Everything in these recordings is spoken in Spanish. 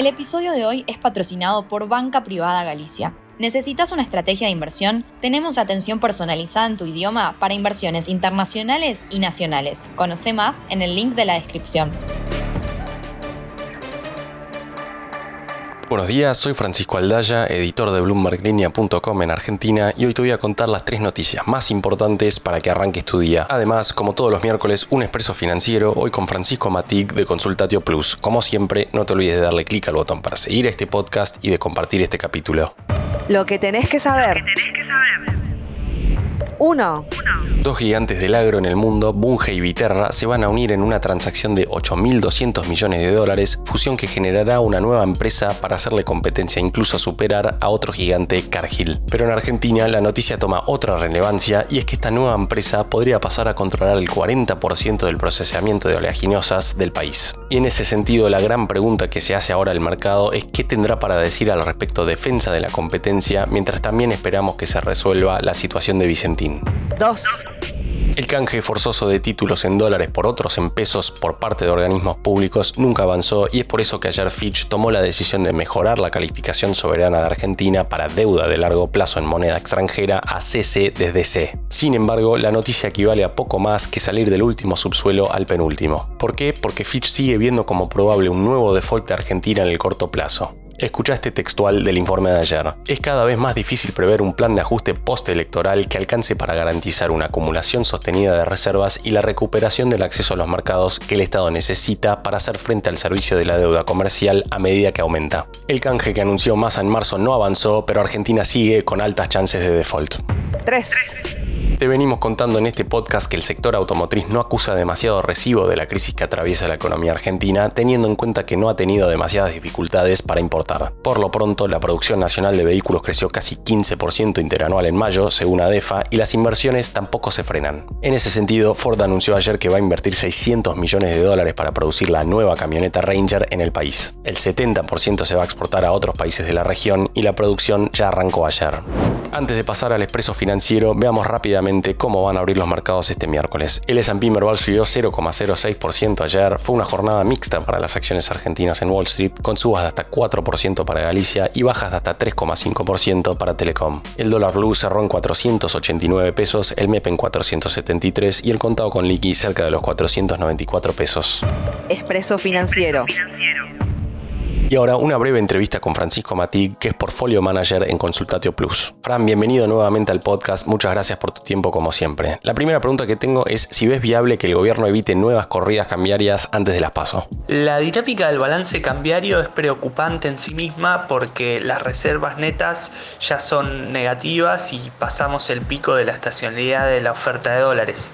El episodio de hoy es patrocinado por Banca Privada Galicia. ¿Necesitas una estrategia de inversión? Tenemos atención personalizada en tu idioma para inversiones internacionales y nacionales. Conoce más en el link de la descripción. Buenos días, soy Francisco Aldaya, editor de BloombergLinea.com en Argentina y hoy te voy a contar las tres noticias más importantes para que arranques tu día. Además, como todos los miércoles, un expreso financiero, hoy con Francisco Matic de Consultatio Plus. Como siempre, no te olvides de darle clic al botón para seguir este podcast y de compartir este capítulo. Lo que tenés que saber. 1. Dos gigantes del agro en el mundo, Bunge y Viterra, se van a unir en una transacción de 8.200 millones de dólares, fusión que generará una nueva empresa para hacerle competencia incluso superar a otro gigante, Cargill. Pero en Argentina la noticia toma otra relevancia y es que esta nueva empresa podría pasar a controlar el 40% del procesamiento de oleaginosas del país. Y en ese sentido la gran pregunta que se hace ahora el mercado es qué tendrá para decir al respecto defensa de la competencia mientras también esperamos que se resuelva la situación de Vicentín. 2. El canje forzoso de títulos en dólares por otros en pesos por parte de organismos públicos nunca avanzó y es por eso que ayer Fitch tomó la decisión de mejorar la calificación soberana de Argentina para deuda de largo plazo en moneda extranjera a CC desde C. Sin embargo, la noticia equivale a poco más que salir del último subsuelo al penúltimo. ¿Por qué? Porque Fitch sigue viendo como probable un nuevo default de Argentina en el corto plazo. Escucha este textual del informe de ayer. Es cada vez más difícil prever un plan de ajuste postelectoral que alcance para garantizar una acumulación sostenida de reservas y la recuperación del acceso a los mercados que el Estado necesita para hacer frente al servicio de la deuda comercial a medida que aumenta. El canje que anunció Massa en marzo no avanzó, pero Argentina sigue con altas chances de default. 3. Te venimos contando en este podcast que el sector automotriz no acusa demasiado recibo de la crisis que atraviesa la economía argentina, teniendo en cuenta que no ha tenido demasiadas dificultades para importar. Por lo pronto, la producción nacional de vehículos creció casi 15% interanual en mayo, según ADEFA, y las inversiones tampoco se frenan. En ese sentido, Ford anunció ayer que va a invertir 600 millones de dólares para producir la nueva camioneta Ranger en el país. El 70% se va a exportar a otros países de la región y la producción ya arrancó ayer. Antes de pasar al expreso financiero, veamos rápidamente cómo van a abrir los mercados este miércoles. El S&P Merval subió 0,06% ayer, fue una jornada mixta para las acciones argentinas en Wall Street, con subas de hasta 4% para Galicia y bajas de hasta 3,5% para Telecom. El dólar blue cerró en 489 pesos, el MEP en 473 y el contado con liqui cerca de los 494 pesos. Expreso financiero. Y ahora una breve entrevista con Francisco Matí, que es Portfolio Manager en Consultatio Plus. Fran, bienvenido nuevamente al podcast. Muchas gracias por tu tiempo como siempre. La primera pregunta que tengo es si ves viable que el gobierno evite nuevas corridas cambiarias antes de las PASO. La dinámica del balance cambiario es preocupante en sí misma porque las reservas netas ya son negativas y pasamos el pico de la estacionalidad de la oferta de dólares.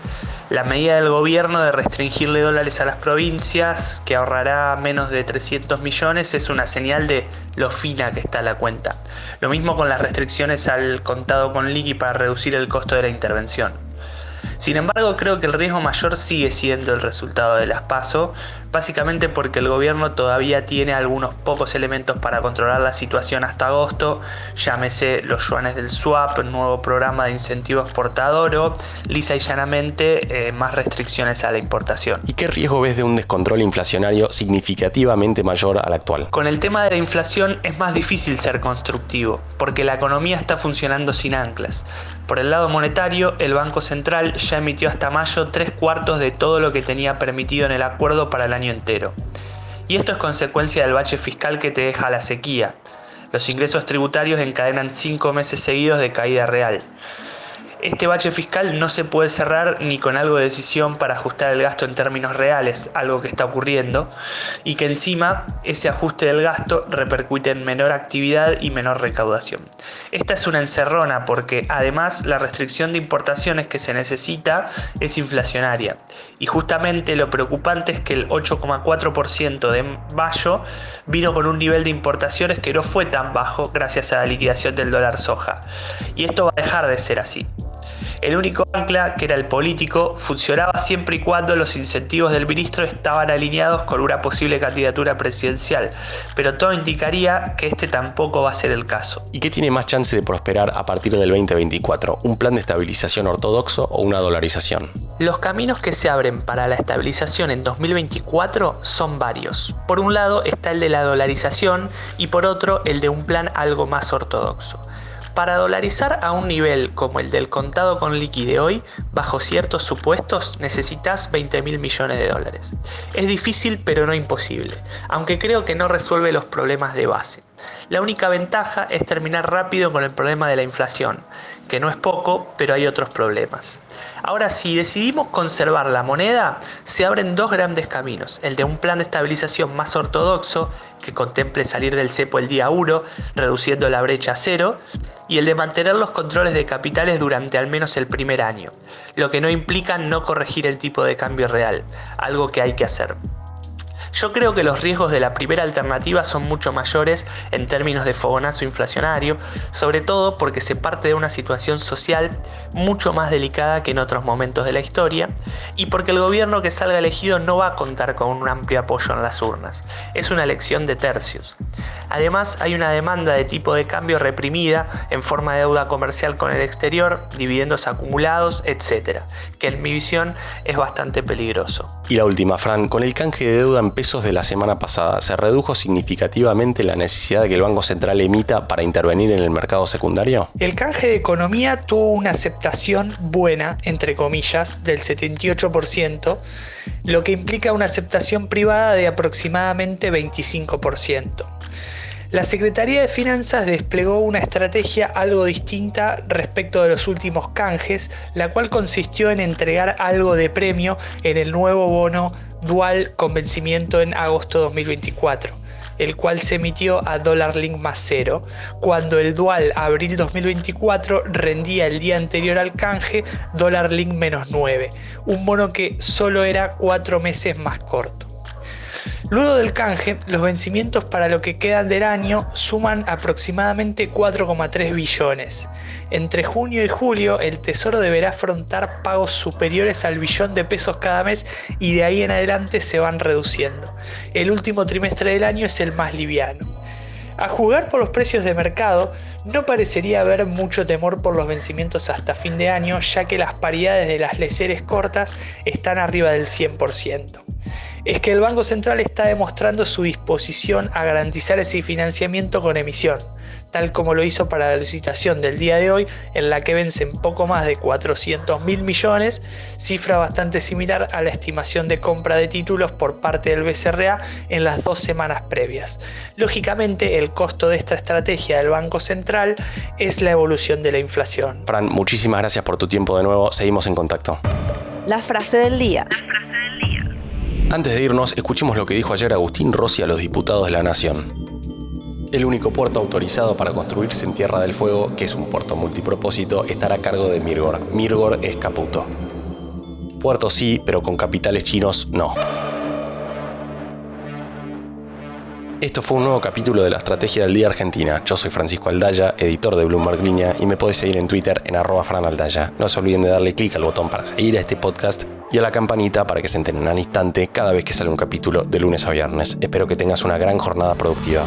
La medida del gobierno de restringirle dólares a las provincias, que ahorrará menos de 300 millones, es una señal de lo fina que está la cuenta. Lo mismo con las restricciones al contado con liqui para reducir el costo de la intervención. Sin embargo, creo que el riesgo mayor sigue siendo el resultado de las PASO, básicamente porque el gobierno todavía tiene algunos pocos elementos para controlar la situación hasta agosto, llámese los yuanes del swap, nuevo programa de incentivo exportador o, lisa y llanamente, eh, más restricciones a la importación. ¿Y qué riesgo ves de un descontrol inflacionario significativamente mayor al actual? Con el tema de la inflación es más difícil ser constructivo, porque la economía está funcionando sin anclas. Por el lado monetario, el Banco Central ya emitió hasta mayo tres cuartos de todo lo que tenía permitido en el acuerdo para el año entero. Y esto es consecuencia del bache fiscal que te deja la sequía. Los ingresos tributarios encadenan cinco meses seguidos de caída real. Este bache fiscal no se puede cerrar ni con algo de decisión para ajustar el gasto en términos reales, algo que está ocurriendo, y que encima ese ajuste del gasto repercute en menor actividad y menor recaudación. Esta es una encerrona porque además la restricción de importaciones que se necesita es inflacionaria. Y justamente lo preocupante es que el 8,4% de mayo vino con un nivel de importaciones que no fue tan bajo gracias a la liquidación del dólar soja. Y esto va a dejar de ser así. El único ancla, que era el político, funcionaba siempre y cuando los incentivos del ministro estaban alineados con una posible candidatura presidencial, pero todo indicaría que este tampoco va a ser el caso. ¿Y qué tiene más chance de prosperar a partir del 2024? ¿Un plan de estabilización ortodoxo o una dolarización? Los caminos que se abren para la estabilización en 2024 son varios. Por un lado está el de la dolarización y por otro el de un plan algo más ortodoxo. Para dolarizar a un nivel como el del contado con liquide hoy, bajo ciertos supuestos, necesitas 20 mil millones de dólares. Es difícil pero no imposible, aunque creo que no resuelve los problemas de base. La única ventaja es terminar rápido con el problema de la inflación, que no es poco, pero hay otros problemas. Ahora, si decidimos conservar la moneda, se abren dos grandes caminos. El de un plan de estabilización más ortodoxo, que contemple salir del cepo el día 1, reduciendo la brecha a cero, y el de mantener los controles de capitales durante al menos el primer año, lo que no implica no corregir el tipo de cambio real, algo que hay que hacer. Yo creo que los riesgos de la primera alternativa son mucho mayores en términos de fogonazo inflacionario, sobre todo porque se parte de una situación social mucho más delicada que en otros momentos de la historia y porque el gobierno que salga elegido no va a contar con un amplio apoyo en las urnas. Es una elección de tercios. Además, hay una demanda de tipo de cambio reprimida en forma de deuda comercial con el exterior, dividendos acumulados, etc., que en mi visión es bastante peligroso. Y la última, Fran, con el canje de deuda en pesos de la semana pasada, ¿se redujo significativamente la necesidad de que el Banco Central emita para intervenir en el mercado secundario? El canje de economía tuvo una aceptación buena, entre comillas, del 78%, lo que implica una aceptación privada de aproximadamente 25%. La Secretaría de Finanzas desplegó una estrategia algo distinta respecto de los últimos canjes, la cual consistió en entregar algo de premio en el nuevo bono dual con vencimiento en agosto 2024 el cual se emitió a dólar link más cero, cuando el dual abril 2024 rendía el día anterior al canje dólar link menos 9, un bono que solo era cuatro meses más corto. Luego del canje, los vencimientos para lo que quedan del año suman aproximadamente 4,3 billones. Entre junio y julio, el Tesoro deberá afrontar pagos superiores al billón de pesos cada mes y de ahí en adelante se van reduciendo. El último trimestre del año es el más liviano. A jugar por los precios de mercado, no parecería haber mucho temor por los vencimientos hasta fin de año, ya que las paridades de las leceres cortas están arriba del 100% es que el Banco Central está demostrando su disposición a garantizar ese financiamiento con emisión, tal como lo hizo para la licitación del día de hoy, en la que vencen poco más de 400 mil millones, cifra bastante similar a la estimación de compra de títulos por parte del BCRA en las dos semanas previas. Lógicamente, el costo de esta estrategia del Banco Central es la evolución de la inflación. Fran, muchísimas gracias por tu tiempo de nuevo, seguimos en contacto. La frase del día. Antes de irnos, escuchemos lo que dijo ayer Agustín Rossi a los diputados de la Nación. El único puerto autorizado para construirse en Tierra del Fuego, que es un puerto multipropósito, estará a cargo de Mirgor. Mirgor es Caputo. Puerto sí, pero con capitales chinos no. Esto fue un nuevo capítulo de la Estrategia del Día Argentina. Yo soy Francisco Aldaya, editor de Bloomberg Línea, y me podés seguir en Twitter en arroba franaldaya. No se olviden de darle clic al botón para seguir a este podcast y a la campanita para que se enteren al instante cada vez que sale un capítulo de lunes a viernes. Espero que tengas una gran jornada productiva.